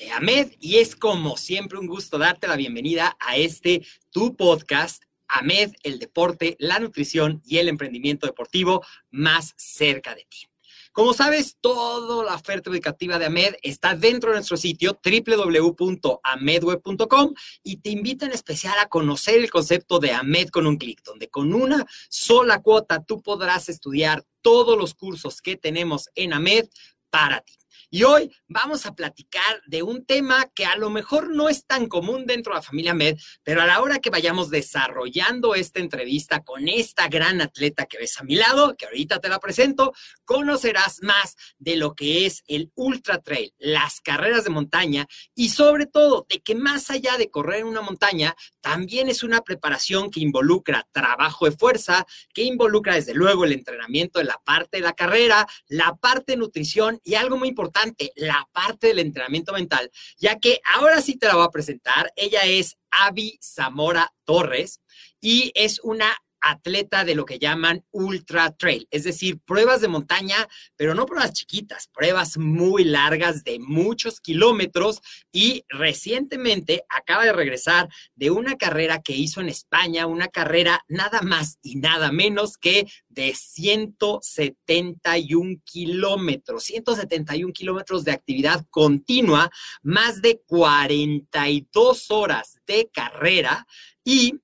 de AMED y es como siempre un gusto darte la bienvenida a este tu podcast AMED, el deporte, la nutrición y el emprendimiento deportivo más cerca de ti. Como sabes, toda la oferta educativa de AMED está dentro de nuestro sitio www.amedweb.com y te invito en especial a conocer el concepto de AMED con un clic, donde con una sola cuota tú podrás estudiar todos los cursos que tenemos en AMED para ti. Y hoy vamos a platicar de un tema que a lo mejor no es tan común dentro de la familia Med, pero a la hora que vayamos desarrollando esta entrevista con esta gran atleta que ves a mi lado, que ahorita te la presento, conocerás más de lo que es el Ultra Trail, las carreras de montaña y sobre todo de que más allá de correr en una montaña, también es una preparación que involucra trabajo de fuerza, que involucra desde luego el entrenamiento de la parte de la carrera, la parte de nutrición y algo muy importante, la parte del entrenamiento mental, ya que ahora sí te la voy a presentar. Ella es Avi Zamora Torres y es una atleta de lo que llaman ultra trail, es decir, pruebas de montaña, pero no pruebas chiquitas, pruebas muy largas de muchos kilómetros y recientemente acaba de regresar de una carrera que hizo en España, una carrera nada más y nada menos que de 171 kilómetros, 171 kilómetros de actividad continua, más de 42 horas de carrera y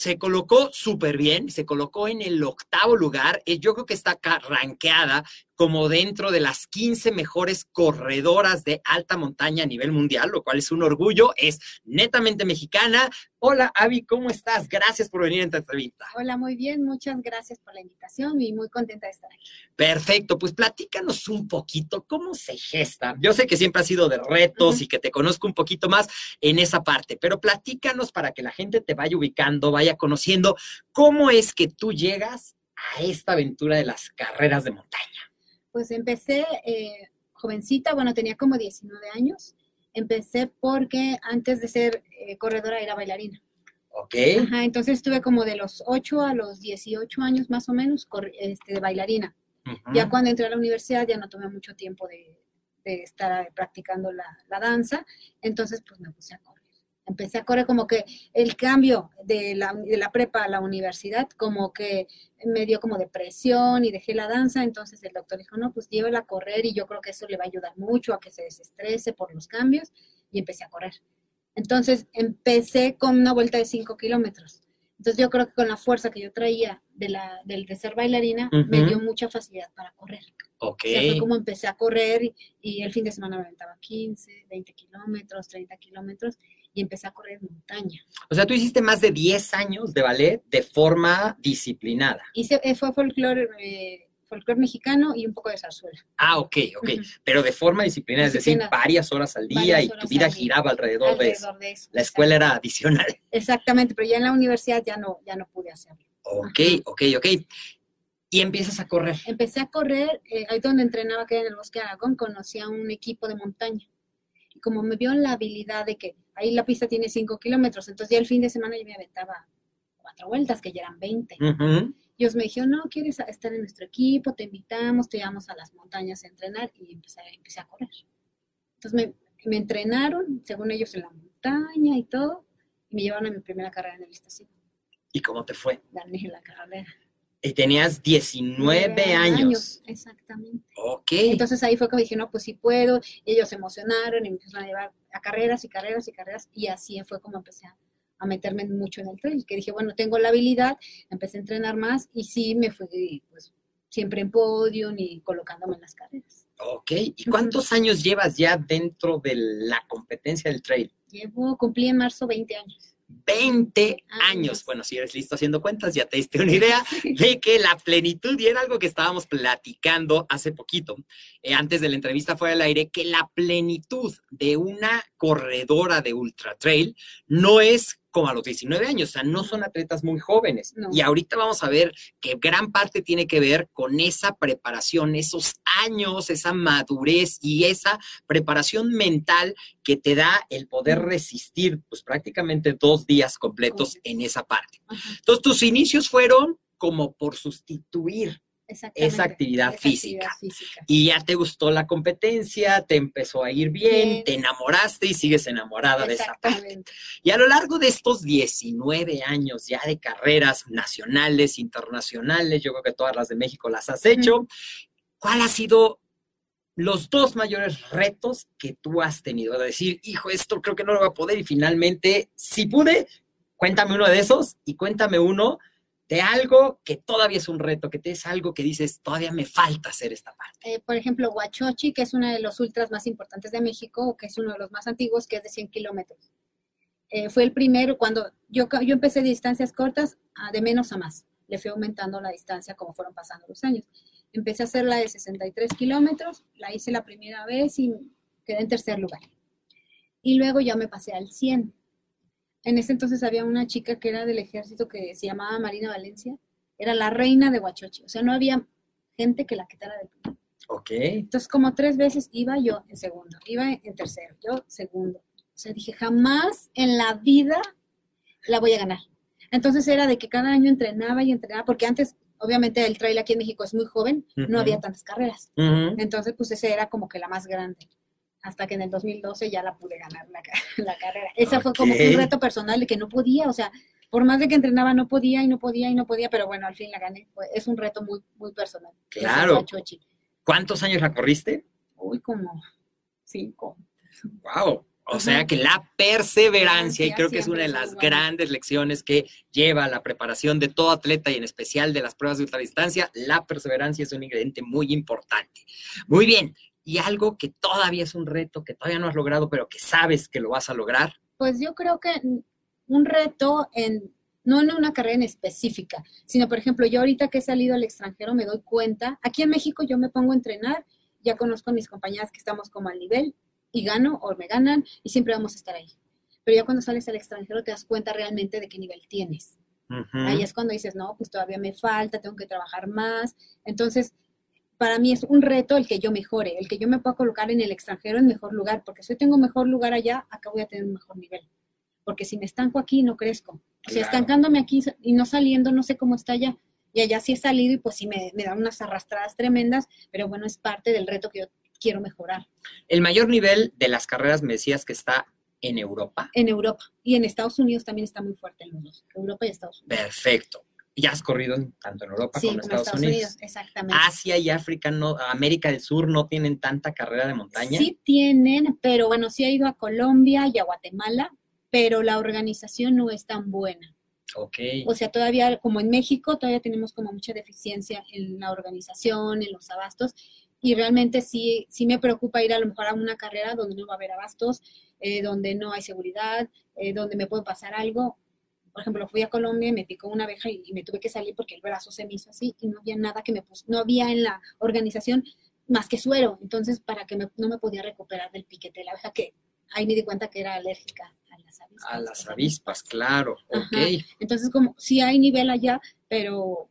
se colocó súper bien, se colocó en el octavo lugar. Eh, yo creo que está acá rankeada como dentro de las 15 mejores corredoras de alta montaña a nivel mundial, lo cual es un orgullo, es netamente mexicana. Hola, Avi, ¿cómo estás? Gracias por venir a esta entrevista. Hola, muy bien, muchas gracias por la invitación y muy contenta de estar aquí. Perfecto, pues platícanos un poquito cómo se gesta. Yo sé que siempre ha sido de retos y que te conozco un poquito más en esa parte, pero platícanos para que la gente te vaya ubicando, vaya conociendo cómo es que tú llegas a esta aventura de las carreras de montaña. Pues empecé eh, jovencita, bueno, tenía como 19 años. Empecé porque antes de ser eh, corredora era bailarina. Ok. Ajá, entonces estuve como de los 8 a los 18 años más o menos este, de bailarina. Ya cuando entré a la universidad ya no tomé mucho tiempo de, estar practicando la, la, danza, entonces pues me puse a correr empecé a correr como que el cambio de la, de la prepa a la universidad como que me dio como depresión y dejé la danza, entonces el doctor dijo, no, pues llévela a correr y yo creo que eso le va a ayudar mucho a que se desestrese por los cambios y empecé a correr. Entonces empecé con una vuelta de 5 kilómetros. Entonces yo creo que con la fuerza que yo traía de, la, del de ser bailarina, me dio mucha facilidad para correr. Ok. O sea, fue como empecé a correr y, y, el fin de semana me aventaba 15, 20 kilómetros, 30 kilómetros y empecé a correr montaña. O sea, tú hiciste más de 10 años de ballet de forma disciplinada. Hice, eh, fue folclore, eh, folclore mexicano y un poco de zarzuela. Ah, ok, ok. Pero de forma disciplinaria, es decir, varias horas al día y tu vida giraba alrededor, de eso. Alrededor de eso. La escuela era adicional. Exactamente, pero ya en la universidad ya no, ya no pude hacerlo. Ok, Ajá. ok, ok. Y empiezas a correr. Empecé a correr, eh, ahí donde entrenaba, que era en el Bosque de Aragón, conocí a un equipo de montaña. Como me vio la habilidad de que ahí la pista tiene 5 kilómetros, entonces ya el fin de semana yo me aventaba cuatro vueltas, que ya eran 20. Ujú. Y ellos me dijeron, no, ¿quieres estar en nuestro equipo? Te invitamos, te llevamos a las montañas a entrenar y empecé, empecé a correr. Entonces me, me entrenaron, según ellos, en la montaña y todo, y me llevaron a mi primera carrera en el estación. ¿Y cómo te fue? Gané la carrera. Y tenías 19 Nueve años. Exactamente. Ok. Entonces ahí fue que dije, no, pues sí puedo. Y ellos se emocionaron y me empezaron a llevar a carreras y carreras y carreras. Y así fue como empecé a, a meterme mucho en el trail. Que dije, bueno, tengo la habilidad, empecé a entrenar más y sí me fui, pues, siempre en podio y colocándome en las carreras. Ok. ¿Y cuántos años llevas ya dentro de la competencia del trail? Llevo, cumplí en marzo 20 años. 20 años. Años. Bueno, si eres listo haciendo cuentas, ya te diste una idea de que la plenitud, y era algo que estábamos platicando hace poquito, eh, antes de la entrevista fuera del aire, que la plenitud de una corredora de ultra trail no es como a los 19 años, o sea, no son atletas muy jóvenes. No. Y ahorita vamos a ver que gran parte tiene que ver con esa preparación, esos años, esa madurez y esa preparación mental que te da el poder resistir, pues prácticamente dos días completos en esa parte. Entonces, tus inicios fueron como por sustituir. Esa actividad Esa física. actividad física. y ya te gustó la competencia, te empezó a ir bien, Bien. te enamoraste y sigues enamorada de esa parte. Y a lo largo de estos 19 años ya de carreras nacionales, internacionales, yo creo que todas las de México las has hecho, ¿cuál ha sido los dos mayores retos que tú has tenido? De decir, hijo, esto creo que no lo voy a poder y finalmente, si pude, cuéntame uno de esos y cuéntame uno de algo que todavía es un reto, que te es algo que dices, todavía me falta hacer esta parte. eh, por ejemplo, Huachochi, que es uno de los ultras más importantes de México, que es uno de los más antiguos, que es de 100 kilómetros. Eh, fue el primero, cuando yo, yo empecé distancias cortas, a de menos a más. Le fui aumentando la distancia como fueron pasando los años. Empecé a hacer la de 63 kilómetros, la hice la primera vez y quedé en tercer lugar. Y luego ya me pasé al 100. En ese entonces había una chica que era del ejército que se llamaba Marina Valencia, era la reina de Huachochi. O sea, no había gente que la quitara del primero. Ok. Entonces, como tres veces iba yo en segundo, iba en tercero, yo segundo. O sea, dije, jamás en la vida la voy a ganar. Entonces era de que cada año entrenaba y entrenaba, porque antes, obviamente, el trail aquí en México es muy joven, no había tantas carreras. Entonces, pues ese era como que la más grande. Hasta que en el 2012 ya la pude ganar la, la carrera. Esa fue como un reto personal de que no podía, o sea, por más de que entrenaba, no podía y no podía y no podía, pero bueno, al fin la gané. Es un reto muy, muy personal. Ese Claro. ¿Cuántos años la corriste? Uy, como cinco. Wow. O Ajá. sea que la perseverancia, y creo que es una de las grandes lecciones que lleva la preparación de todo atleta y en especial de las pruebas de ultradistancia, la perseverancia es un ingrediente muy importante. Muy bien. Y algo que todavía es un reto, que todavía no has logrado, pero que sabes que lo vas a lograr. Pues yo creo que un reto en, no en una carrera en específica, sino por ejemplo, yo ahorita que he salido al extranjero me doy cuenta, aquí en México yo me pongo a entrenar, ya conozco a mis compañeras que estamos como al nivel y gano o me ganan y siempre vamos a estar ahí. Pero ya cuando sales al extranjero te das cuenta realmente de qué nivel tienes. Ujú. Ahí es cuando dices, no, pues todavía me falta, tengo que trabajar más. Entonces, para mí es un reto el que yo mejore, el que yo me pueda colocar en el extranjero en mejor lugar, porque si yo tengo mejor lugar allá, acá voy a tener un mejor nivel. Porque si me estanco aquí, no crezco. O sea, Claro. estancándome aquí y no saliendo, no sé cómo está allá. Y allá sí he salido y pues sí me, me dan unas arrastradas tremendas, pero bueno, es parte del reto que yo quiero mejorar El mayor nivel de las carreras me decías que está en Europa. en Europa. Y en Estados Unidos también está muy fuerte en los dos, Europa y Estados Unidos. Perfecto. Ya has corrido tanto en Europa Sí, como en como Estados, Unidos. exactamente. Asia y África, no, América del Sur no tienen tanta carrera de montaña. Sí tienen, pero bueno, sí ha ido a Colombia y a Guatemala, pero la organización no es tan buena. Ok. O sea, todavía, como en México, todavía tenemos como mucha deficiencia en la organización, en los abastos, y realmente sí, sí me preocupa ir a lo mejor a una carrera donde no va a haber abastos, eh, donde no hay seguridad, eh, donde me puede pasar algo. Por ejemplo, fui a Colombia y me picó una abeja y, y me tuve que salir porque el brazo se me hizo así y no había nada que me puso, no había en la organización más que suero. Entonces, para que me- no me podía recuperar del piquete de la abeja, que ahí me di cuenta que era alérgica a las avispas. A las avispas, claro. Ajá. Ok. Entonces, como sí hay nivel allá, pero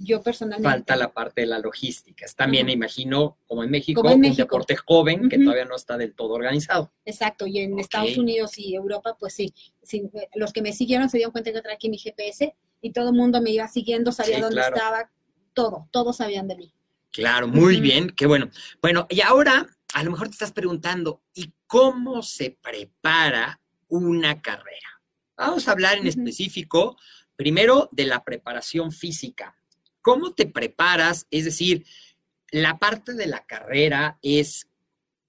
yo personalmente... Falta la parte de la logística. También Ujú. imagino, como en México, Como en un deporte joven que todavía no está del todo organizado. Exacto, y en. Estados Unidos y Europa, pues sí, sí, los que me siguieron se dieron cuenta que yo traía aquí mi GPS y todo el mundo me iba siguiendo, sabía Sí, dónde claro. estaba, todo, todos sabían de mí. Claro, muy bien, qué bueno. Bueno, y ahora a lo mejor te estás preguntando, ¿y cómo se prepara una carrera? Vamos a hablar en específico, primero, de la preparación física. ¿Cómo te preparas? Es decir, la parte de la carrera es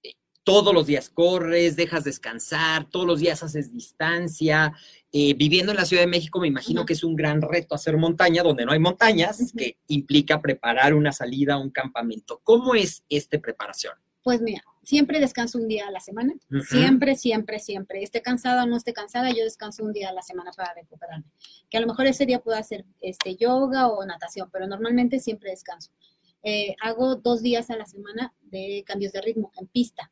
eh, todos los días corres, dejas descansar, todos los días haces distancia. Eh, viviendo en la Ciudad de México, me imagino que es un gran reto hacer montaña donde no hay montañas, que implica preparar una salida a un campamento. ¿Cómo es esta preparación? Pues mira, siempre descanso un día a la semana, siempre, siempre, siempre. Esté cansada o no esté cansada, yo descanso un día a la semana para recuperarme. Que a lo mejor ese día puedo hacer este, yoga o natación, pero normalmente siempre descanso. Eh, hago dos días a la semana de cambios de ritmo en pista.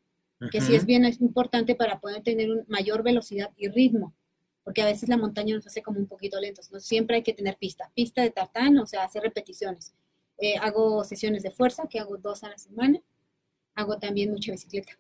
que sí es bien es importante para poder tener un mayor velocidad y ritmo, porque a veces la montaña nos hace como un poquito lentos, ¿no? Siempre hay que tener pista, pista de tartán, o sea, hacer repeticiones. Eh, hago sesiones de fuerza, que hago dos a la semana. Hago también mucha bicicleta.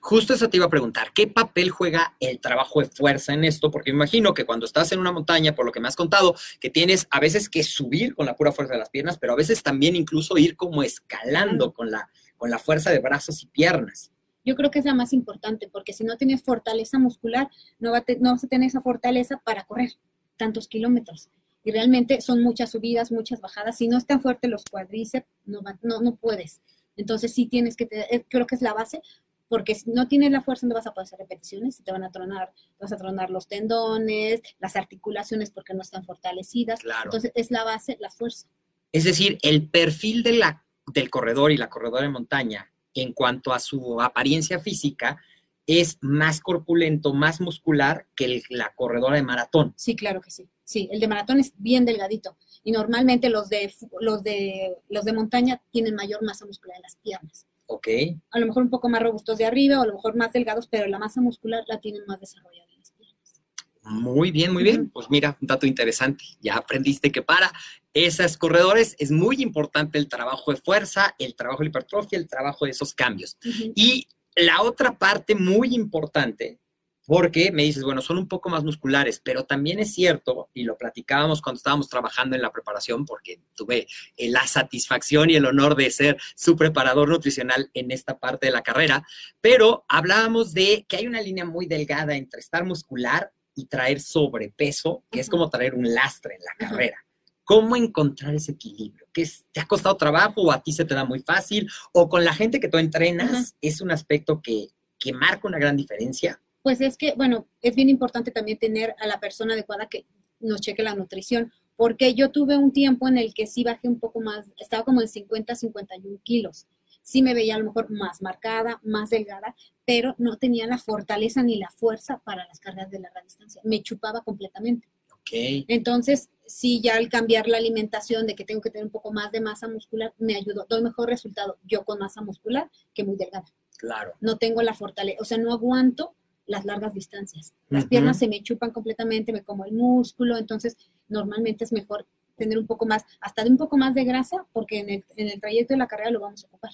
Justo eso te iba a preguntar, ¿qué papel juega el trabajo de fuerza en esto? Porque me imagino que cuando estás en una montaña, por lo que me has contado, que tienes a veces que subir con la pura fuerza de las piernas, pero a veces también incluso ir como escalando con la, con la fuerza de brazos y piernas. Yo creo que es la más importante, porque si no tienes fortaleza muscular, no, va te- no vas a tener esa fortaleza para correr tantos kilómetros. Y realmente son muchas subidas, muchas bajadas. Si no están fuertes los cuádriceps, no, no, no puedes. Entonces sí tienes que, tener- eh, creo que es la base, porque si no tienes la fuerza no vas a poder hacer repeticiones, te van a tronar, te vas a tronar los tendones, las articulaciones porque no están fortalecidas. Claro. Entonces es la base, la fuerza. Es decir, el perfil de la, del corredor y la corredora de montaña en cuanto a su apariencia física es más corpulento, más muscular que el- la corredora de maratón. Sí, claro que sí. Sí, el de maratón es bien delgadito y normalmente los de los de los de montaña tienen mayor masa muscular en las piernas. ¿Ok? A lo mejor un poco más robustos de arriba o a lo mejor más delgados, pero la masa muscular la tienen más desarrollada en las piernas. Muy bien, muy bien. Pues mira, un dato interesante. Ya aprendiste que para esos corredores es muy importante el trabajo de fuerza, el trabajo de hipertrofia, el trabajo de esos cambios. Y la otra parte muy importante, porque me dices, bueno, son un poco más musculares, pero también es cierto, y lo platicábamos cuando estábamos trabajando en la preparación, porque tuve eh, la satisfacción y el honor de ser su preparador nutricional en esta parte de la carrera, pero hablábamos de que hay una línea muy delgada entre estar muscular y traer sobrepeso, que es como traer un lastre en la carrera. ¿Cómo encontrar ese equilibrio? ¿Qué es, ¿Te ha costado trabajo o a ti se te da muy fácil? ¿O con la gente que tú entrenas Ajá. es un aspecto que, que marca una gran diferencia? Pues es que, bueno, es bien importante también tener a la persona adecuada que nos cheque la nutrición, porque yo tuve un tiempo en el que sí bajé un poco más, estaba como en 50, 51 kilos. Sí me veía a lo mejor más marcada, más delgada, pero no tenía la fortaleza ni la fuerza para las carreras de larga distancia. Me chupaba completamente. Ok, Entonces, sí, ya al cambiar la alimentación de que tengo que tener un poco más de masa muscular, me ayudó. Doy mejor resultado yo con masa muscular que muy delgada claro. no tengo la fortaleza, o sea, no aguanto las largas distancias. Las piernas se me chupan completamente, me como el músculo, entonces normalmente es mejor tener un poco más, hasta de un poco más de grasa, porque en el, en el trayecto de la carrera lo vamos a ocupar,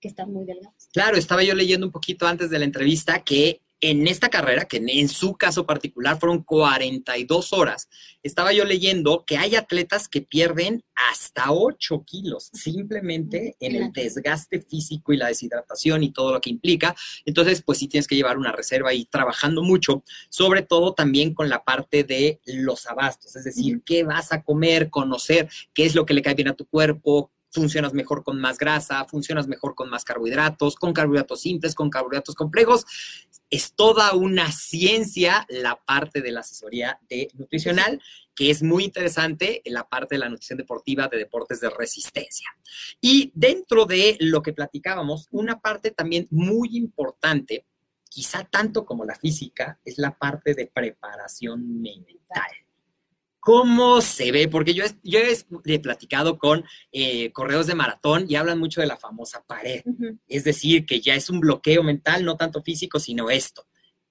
que estar muy delgados. Claro, estaba yo leyendo un poquito antes de la entrevista que en esta carrera, que en- su caso particular fueron 42 horas, estaba yo leyendo que hay atletas que pierden hasta 8 kilos simplemente en el desgaste físico y la deshidratación y todo lo que implica. Entonces, pues sí tienes que llevar una reserva y trabajando mucho, sobre todo también con la parte de los abastos, es decir, qué vas a comer, conocer qué es lo que le cae bien a tu cuerpo, funcionas mejor con más grasa, funcionas mejor con más carbohidratos, con carbohidratos simples, con carbohidratos complejos. Es toda una ciencia la parte de la asesoría de nutricional, que es muy interesante la parte de la nutrición deportiva de deportes de resistencia. Y dentro de lo que platicábamos, una parte también muy importante, quizá tanto como la física, es la parte de preparación mental. ¿Cómo se ve? Porque yo, he- yo he platicado con eh, correos de maratón y hablan mucho de la famosa pared. Es decir, que ya es un bloqueo mental, no tanto físico, sino esto.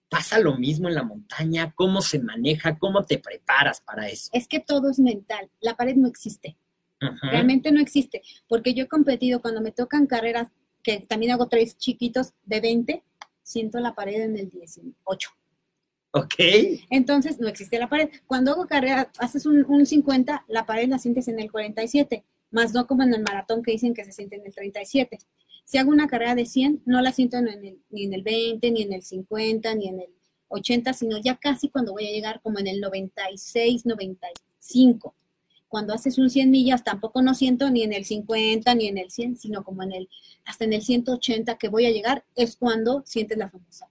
¿Pasa lo mismo en la montaña? ¿Cómo se maneja? ¿Cómo te preparas para eso? Es que todo es mental. La pared no existe. Realmente no existe. Porque yo he competido cuando me tocan carreras, que también hago tres chiquitos de 20, siento la pared en el 18. Ok. Entonces, no existe la pared. Cuando hago carrera, haces un, un 50, la pared la sientes en el 47, más no como en el maratón que dicen que se siente en el 37. Si hago una carrera de 100, no la siento en el- ni en el 20, ni en el 50, ni en el 80, sino ya casi cuando voy a llegar como en el 96, 95. Cuando haces un 100 millas, tampoco no siento ni en el 50, ni en el 100, sino como en el, hasta en el 180 que voy a llegar, es cuando sientes la famosa.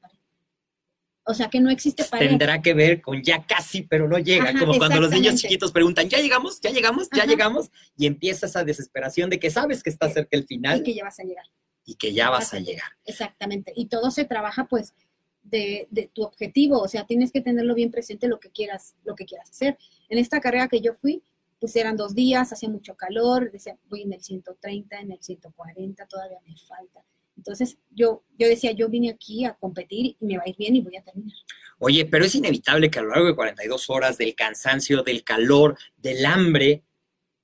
O sea que no existe pared. Tendrá que ver con ya casi, pero no llega. Ajá, como cuando los niños chiquitos preguntan, ¿ya llegamos? ¿Ya llegamos? ¿Ya Ajá. llegamos? Y empieza esa desesperación de que sabes que está cerca el final y que ya vas a llegar. y que ya vas a llegar. Exactamente. Y todo se trabaja pues de, de tu objetivo, o sea, tienes que tenerlo bien presente lo que quieras, lo que quieras hacer. En esta carrera que yo fui, pues eran dos días, hacía mucho calor, decía, voy en el 130, en el 140, todavía me falta. Entonces yo, yo decía, yo vine aquí a competir y me va a ir bien y voy a terminar. Oye, pero es inevitable que a lo largo de 42 horas del cansancio, del calor, del hambre,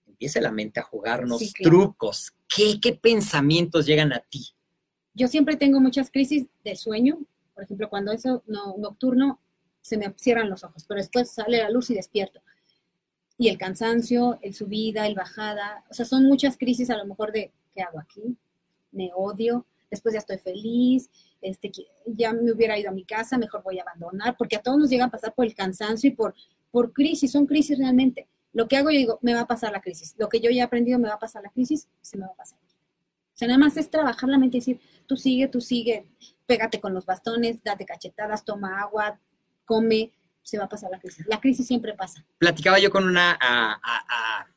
empiece la mente a jugarnos Sí, claro. trucos. ¿Qué, ¿Qué pensamientos llegan a ti? Yo siempre tengo muchas crisis de sueño, por ejemplo, cuando eso no, nocturno se me cierran los ojos, pero después sale la luz y despierto. Y el cansancio, el subida, el bajada, o sea, son muchas crisis a lo mejor de ¿qué hago aquí? Me odio, después ya estoy feliz, este, ya me hubiera ido a mi casa, mejor voy a abandonar, porque a todos nos llega a pasar por el cansancio y por, por crisis, son crisis realmente. Lo que hago, yo digo, me va a pasar la crisis. Lo que yo ya he aprendido, me va a pasar la crisis, se me va a pasar. O sea, nada más es trabajar la mente y decir, tú sigue, tú sigue, pégate con los bastones, date cachetadas, toma agua, come, se va a pasar la crisis. La crisis siempre pasa. Platicaba yo con una a- a- a-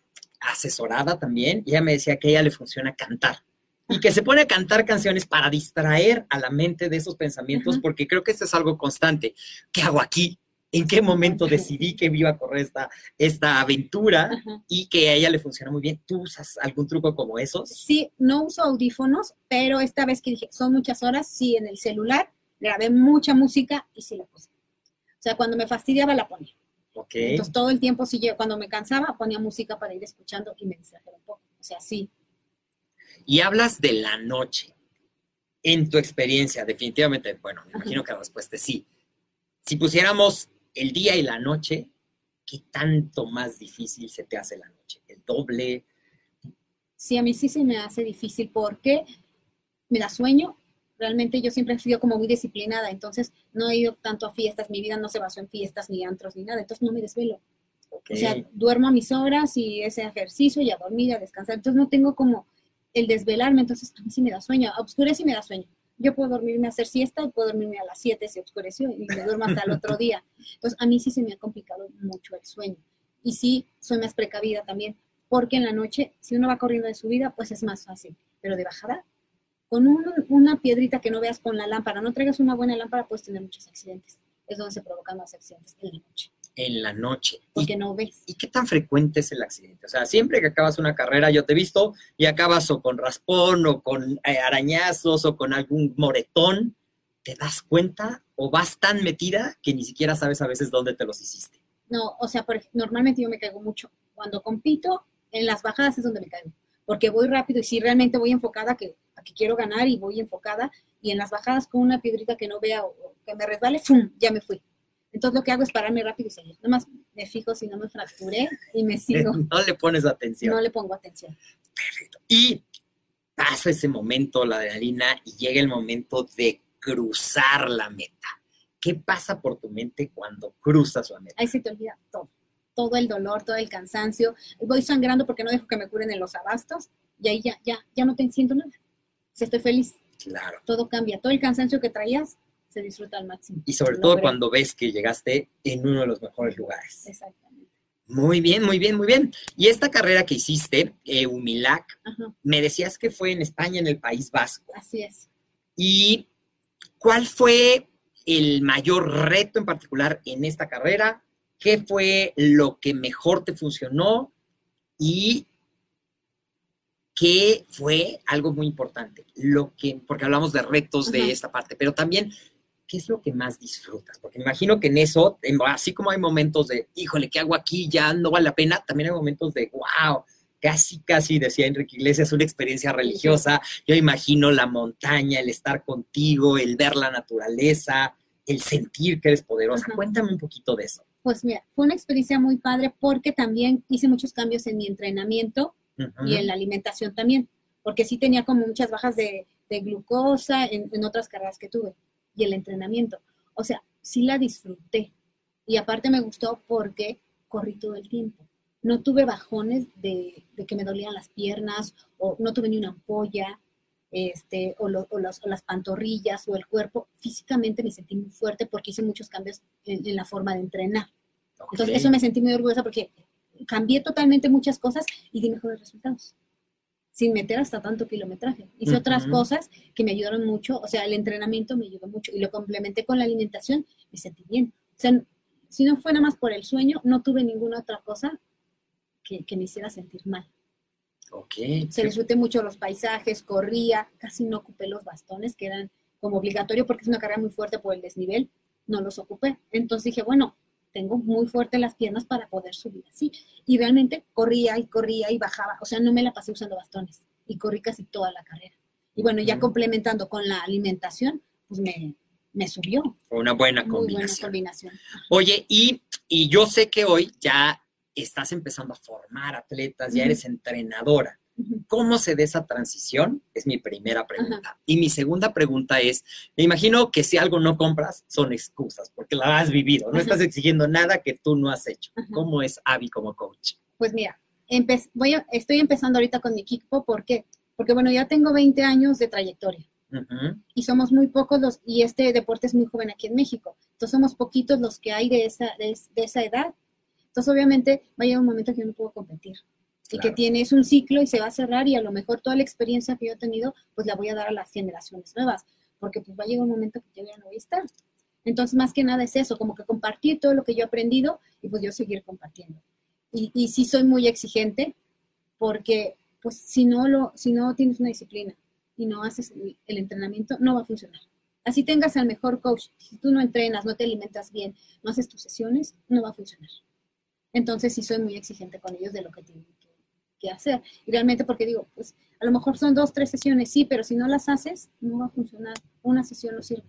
asesorada también y ella me decía que a ella le funciona cantar y que se pone a cantar canciones para distraer a la mente de esos pensamientos Ajá. porque creo que esto es algo constante. ¿Qué hago aquí? ¿En qué momento decidí que iba a correr esta, esta aventura Ajá. y que a ella le funciona muy bien? ¿Tú usas algún truco como esos? Sí, no uso audífonos, pero esta vez que dije, son muchas horas, sí, en el celular grabé mucha música y sí la puse. O sea, cuando me fastidiaba la ponía. Ok. Entonces todo el tiempo, sí, cuando me cansaba, ponía música para ir escuchando y me distrajera un poco. O sea, sí. Y hablas de la noche. En tu experiencia, definitivamente, bueno, me imagino que la respuesta es sí. Si pusiéramos el día y la noche, ¿qué tanto más difícil se te hace la noche? ¿El doble? Sí, a mí sí se me hace difícil porque me da sueño. Realmente yo siempre he sido como muy disciplinada, entonces no he ido tanto a fiestas, mi vida no se basó en fiestas, ni antros, ni nada, entonces no me desvelo. Ok. O sea, duermo a mis horas y ese ejercicio y a dormir, a descansar. Entonces no tengo como el desvelarme, entonces a mí sí me da sueño. Oscurece y me da sueño. Yo puedo dormirme a hacer siesta y puedo dormirme a las 7 si oscureció y me duermo hasta el otro día. Entonces a mí sí se me ha complicado mucho el sueño. Y sí, soy más precavida también, porque en la noche, si uno va corriendo de subida, pues es más fácil. Pero de bajada, con un- una piedrita que no veas con la lámpara, no traigas una buena lámpara, puedes tener muchos accidentes. Es donde se provocan más accidentes en la noche, En la noche. ¿Y, porque no ves. y qué tan frecuente es el accidente? O sea, siempre que acabas una carrera, yo te he visto y acabas o con raspón o con eh, arañazos o con algún moretón. ¿Te das cuenta o vas tan metida que ni siquiera sabes a veces dónde te los hiciste? No, o sea, por normalmente yo me caigo mucho. Cuando compito, en las bajadas es donde me caigo, porque voy rápido y si realmente voy enfocada que, a que quiero ganar y voy enfocada, y en las bajadas con una piedrita que no vea o, o que me resbale, ¡fum! ya me fui. Entonces lo que hago es pararme rápido y seguir. Nada más me fijo si no me fracturé y me sigo. No le pones atención. No le pongo atención. Y pasa ese momento, la adrenalina, y llega el momento de cruzar la meta. ¿Qué pasa por tu mente cuando cruzas la meta? Ahí se te olvida todo. Todo el dolor, todo el cansancio. Voy sangrando porque no dejo que me curen en los abastos y ahí ya, ya, ya no te siento nada. O sea, estoy feliz. Claro. Todo cambia. Todo el cansancio que traías se disfruta al máximo. Y sobre todo cuando ves que llegaste en uno de los mejores lugares. Exactamente. Muy bien, muy bien, muy bien. Y esta carrera que hiciste, eh, Humilac, Ajá, me decías que fue en España, en el País Vasco. así es. ¿Y cuál fue el mayor reto en particular en esta carrera ¿qué fue lo que mejor te funcionó y qué fue algo muy importante? Lo que, porque hablamos de retos de esta parte, pero también, ¿qué es lo que más disfrutas? Porque me imagino que en eso, en- así como hay momentos de, híjole, ¿qué hago aquí? Ya no vale la pena, también hay momentos de, wow, casi, casi, decía Enrique Iglesias, una experiencia religiosa. Yo imagino la montaña, el estar contigo, el ver la naturaleza, el sentir que eres poderosa. Ajá. Cuéntame un poquito de eso. Pues mira, fue una experiencia muy padre porque también hice muchos cambios en mi entrenamiento y en la alimentación también, porque sí tenía como muchas bajas de, de glucosa en, en otras carreras que tuve y el entrenamiento. O sea, sí la disfruté y aparte me gustó porque corrí todo el tiempo. No tuve bajones de, de que me dolían las piernas o no tuve ni una ampolla. Este, o, lo- o los- o las pantorrillas o el cuerpo, físicamente me sentí muy fuerte porque hice muchos cambios en, en la forma de entrenar. Entonces, Ok. eso me sentí muy orgullosa porque cambié totalmente muchas cosas y di mejores resultados. Sin meter hasta tanto kilometraje. Hice otras Ujú. cosas que me ayudaron mucho. O sea, el entrenamiento me ayudó mucho y lo complementé con la alimentación. Me sentí bien. O sea, si no fue nada más por el sueño, no tuve ninguna otra cosa que, que me hiciera sentir mal. Ok. Se disfruté mucho los paisajes, corría, casi no ocupé los bastones, que eran como obligatorio porque es una carrera muy fuerte por el desnivel, no los ocupé. Entonces dije, bueno, tengo muy fuerte las piernas para poder subir así. Y realmente corría y corría y bajaba, o sea, no me la pasé usando bastones y corrí casi toda la carrera. Y bueno, ya complementando con la alimentación, pues me, me subió. Una buena Muy buena combinación. combinación. Oye, y, y yo sé que hoy ya estás empezando a formar atletas, ya eres entrenadora. ¿Cómo se da esa transición? Es mi primera pregunta. Y mi segunda pregunta es, me imagino que si algo no compras son excusas, porque la has vivido, no Ajá. estás exigiendo nada que tú no has hecho. Ajá. ¿Cómo es Abby como coach? Pues mira, empe- voy a- estoy empezando ahorita con mi equipo, ¿por qué? Porque bueno, ya tengo 20 años de trayectoria. Y somos muy pocos los, y este deporte es muy joven aquí en México. Entonces somos poquitos los que hay de esa, de, de esa edad. Entonces obviamente va a llegar un momento que yo no puedo competir. Y que Claro. tienes un ciclo y se va a cerrar y a lo mejor toda la experiencia que yo he tenido, pues la voy a dar a las generaciones nuevas, porque pues va a llegar un momento que yo ya no voy a estar. Entonces más que nada es eso, como que compartir todo lo que yo he aprendido y pues yo seguir compartiendo. Y, y sí soy muy exigente, porque pues si no, lo, si no tienes una disciplina y no haces el, el entrenamiento, no va a funcionar. Así tengas al mejor coach, si tú no entrenas, no te alimentas bien, no haces tus sesiones, no va a funcionar. Entonces sí soy muy exigente con ellos de lo que tienen que, que hacer. Y realmente porque digo, pues a lo mejor son dos, tres sesiones, sí, pero si no las haces, no va a funcionar. Una sesión no sirve.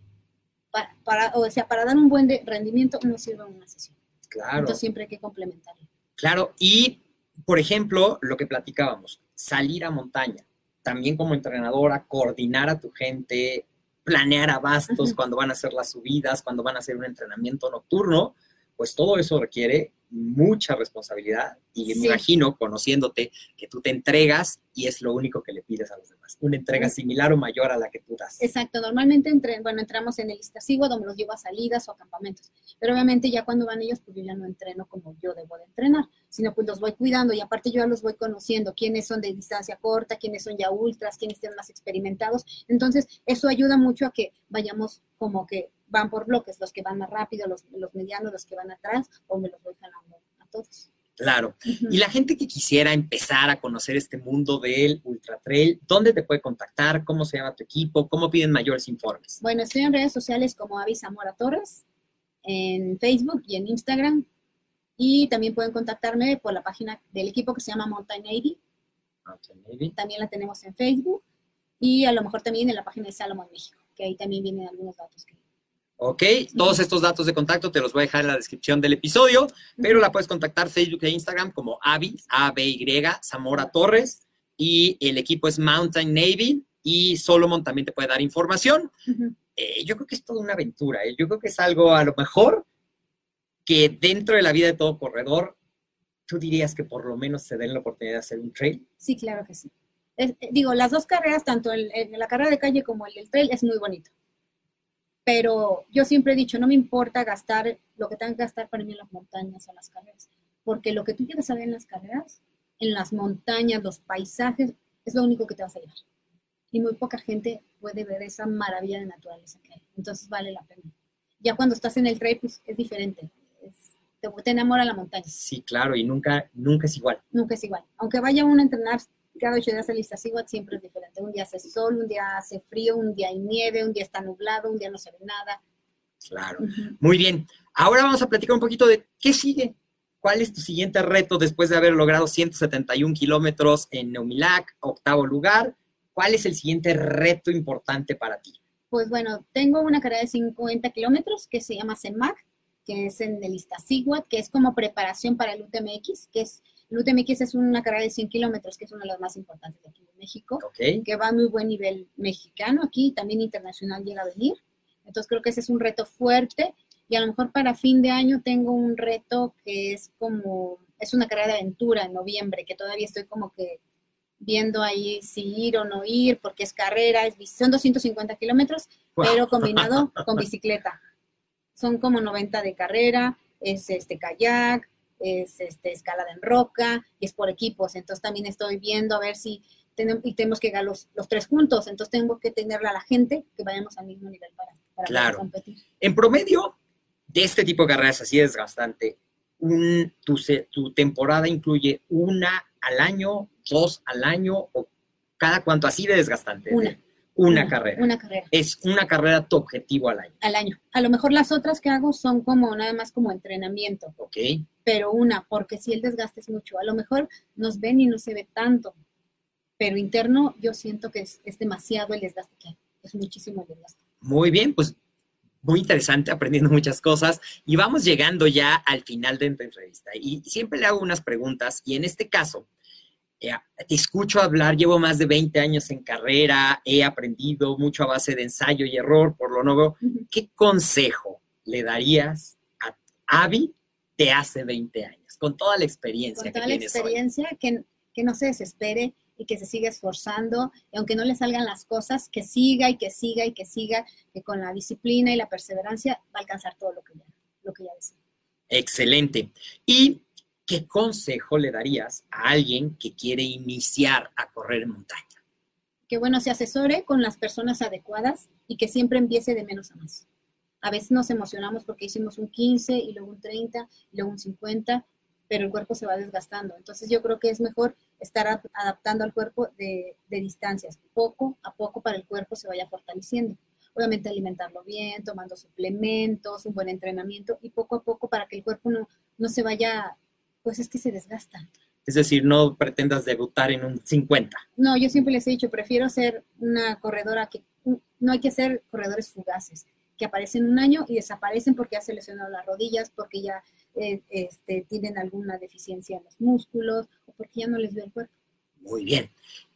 Para, para- o sea, para dar un buen de- rendimiento no sirve una sesión. Claro. Entonces siempre hay que complementarlo. Claro, y por ejemplo, lo que platicábamos, salir a montaña, también como entrenadora, coordinar a tu gente, planear abastos cuando van a hacer las subidas, cuando van a hacer un entrenamiento nocturno, pues todo eso requiere mucha responsabilidad y me imagino, conociéndote, que tú te entregas y es lo único que le pides a los demás, una entrega similar o mayor a la que tú das. Exacto, normalmente entre, bueno, entramos en el Iztaccíhuatl, donde los llevo a salidas o a campamentos, pero obviamente ya cuando van ellos, pues yo ya no entreno como yo debo de entrenar, sino pues los voy cuidando y aparte yo ya los voy conociendo, quiénes son de distancia corta, quiénes son ya ultras, quiénes están más experimentados, entonces eso ayuda mucho a que vayamos como que van por bloques, los que van más rápido, los, los medianos, los que van atrás, o me los voy jalando a todos. Claro. Y la gente que quisiera empezar a conocer este mundo del ultra trail, ¿dónde te puede contactar? ¿Cómo se llama tu equipo? ¿Cómo piden mayores informes? Bueno, estoy en redes sociales como Avi Zamora Torres, en Facebook y en Instagram. Y también pueden contactarme por la página del equipo que se llama Mountain Navy. También la tenemos en Facebook. Y a lo mejor también en la página de Salomon México, que ahí también vienen algunos datos. Que... Ok, todos estos datos de contacto te los voy a dejar en la descripción del episodio, pero la puedes contactar Facebook e Instagram como Avi, A-B-Y, Zamora Torres, y el equipo es Mountain Navy, y Solomon también te puede dar información. Eh, yo creo que es toda una aventura, ¿eh? yo creo que es algo a lo mejor que dentro de la vida de todo corredor, tú dirías que por lo menos se den la oportunidad de hacer un trail. Sí, claro que sí. Es- eh, digo, las dos carreras, tanto el- el- la carrera de calle como el trail, es muy bonito. Pero yo siempre he dicho, no me importa gastar lo que tenga que gastar para mí en las montañas o las carreras, porque lo que tú quieres saber en las carreras, en las montañas, los paisajes, es lo único que te vas a llevar. Y muy poca gente puede ver esa maravilla de naturaleza que hay. Entonces vale la pena. Ya cuando estás en el trail, pues es diferente. Es, te, te enamora la montaña. Sí, claro, y nunca, nunca es igual. Nunca es igual. Aunque vaya uno a entrenar cada ocho días a Iztaccíhuatl, siempre es diferente. Un día hace sol, un día hace frío, un día hay nieve, un día está nublado, un día no se ve nada. Claro. Muy bien. Ahora vamos a platicar un poquito de qué sigue. ¿Cuál es tu siguiente reto después de haber logrado 171 kilómetros en Neumilac, octavo lugar? ¿Cuál es el siguiente reto importante para ti? Pues bueno, tengo una carrera de 50 kilómetros que se llama CEMAC, que es en el Iztaccíhuatl, que es como preparación para el UTMX, que es, el UTMX es una carrera de 100 kilómetros, que es una de las más importantes de aquí en México, Ok. que va a muy buen nivel mexicano aquí, también internacional llega a venir. Entonces creo que ese es un reto fuerte y a lo mejor para fin de año tengo un reto que es como, es una carrera de aventura en noviembre, que todavía estoy como que viendo ahí si ir o no ir, porque es carrera, es, son 250 kilómetros, Wow. pero combinado con bicicleta. Son como 90 de carrera, es este kayak, es este escalada en roca y es por equipos. Entonces también estoy viendo a ver si tenemos, y tenemos que llegar los, los tres juntos. Entonces tengo que tenerla a la gente que vayamos al mismo nivel para, para poder competir. En promedio, de este tipo de carreras así desgastante, un, tu, se- tu temporada incluye una al año, dos al año, o cada cuánto, así de desgastante. Una. De- una carrera. Una carrera Es una carrera tu objetivo al año, al año. A lo mejor las otras que hago son como nada más como entrenamiento, ¿ok? pero una, porque si el desgaste es mucho. A lo mejor nos ven y no se ve tanto, pero interno yo siento que es, es demasiado el desgaste que hay. Es muchísimo el desgaste. Muy bien, pues muy interesante, aprendiendo muchas cosas. Y vamos llegando ya al final de esta entrevista. Y siempre le hago unas preguntas, y en este caso, te escucho hablar, llevo más de 20 años en carrera, he aprendido mucho a base de ensayo y error, por lo nuevo. ¿Qué consejo le darías a Avi de hace 20 años, con toda la experiencia Con que toda la hoy? experiencia, que, que no se desespere y que se siga esforzando, y aunque no le salgan las cosas, que siga y que siga y que siga, que con la disciplina y la perseverancia va a alcanzar todo lo que ya, lo que ya desea. Excelente. ¿Y qué consejo le darías a alguien que quiere iniciar a correr en montaña? que bueno, se asesore con las personas adecuadas y que siempre empiece de menos a más. A veces nos emocionamos porque hicimos un 15 y luego un 30 y luego un 50, pero el cuerpo se va desgastando. Entonces yo creo que es mejor estar ap- adaptando al cuerpo de, de distancias, poco a poco para el cuerpo se vaya fortaleciendo. Obviamente alimentarlo bien, tomando suplementos, un buen entrenamiento y poco a poco para que el cuerpo no, no se vaya, pues es que se desgasta. Es decir, no pretendas debutar en un 50. No, yo siempre les he dicho, prefiero ser una corredora que no hay que ser corredores fugaces, que aparecen un año y desaparecen porque ya se lesionaron las rodillas, porque ya eh, este, tienen alguna deficiencia en los músculos o porque ya no les dio el cuerpo. Muy bien.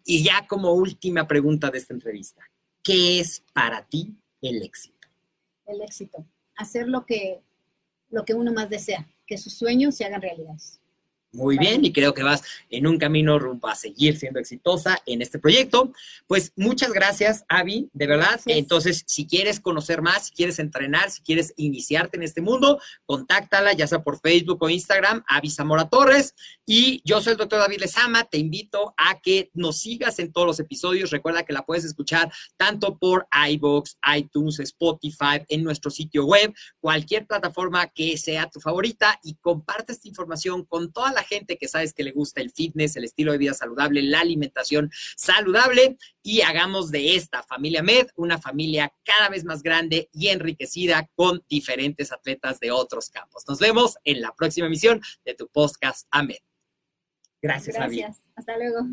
Y ya como última pregunta de esta entrevista, ¿qué es para ti el éxito? El éxito, hacer lo que, lo que uno más desea, que sus sueños se hagan realidades. Muy bien, y creo que vas en un camino rumbo a seguir siendo exitosa en este proyecto. Pues muchas gracias, Avi, de verdad. Entonces, si quieres conocer más, si quieres entrenar, si quieres iniciarte en este mundo, contáctala, ya sea por Facebook o Instagram, Avi Zamora Torres. Y yo soy el doctor David Lezama. Te invito a que nos sigas en todos los episodios. Recuerda que la puedes escuchar tanto por iBox, iTunes, Spotify, en nuestro sitio web, cualquier plataforma que sea tu favorita y comparte esta información con toda la gente que sabes que le gusta el fitness, el estilo de vida saludable, la alimentación saludable y hagamos de esta familia Med una familia cada vez más grande y enriquecida con diferentes atletas de otros campos. Nos vemos en la próxima emisión de tu podcast AMED. Gracias. Gracias. Hasta luego.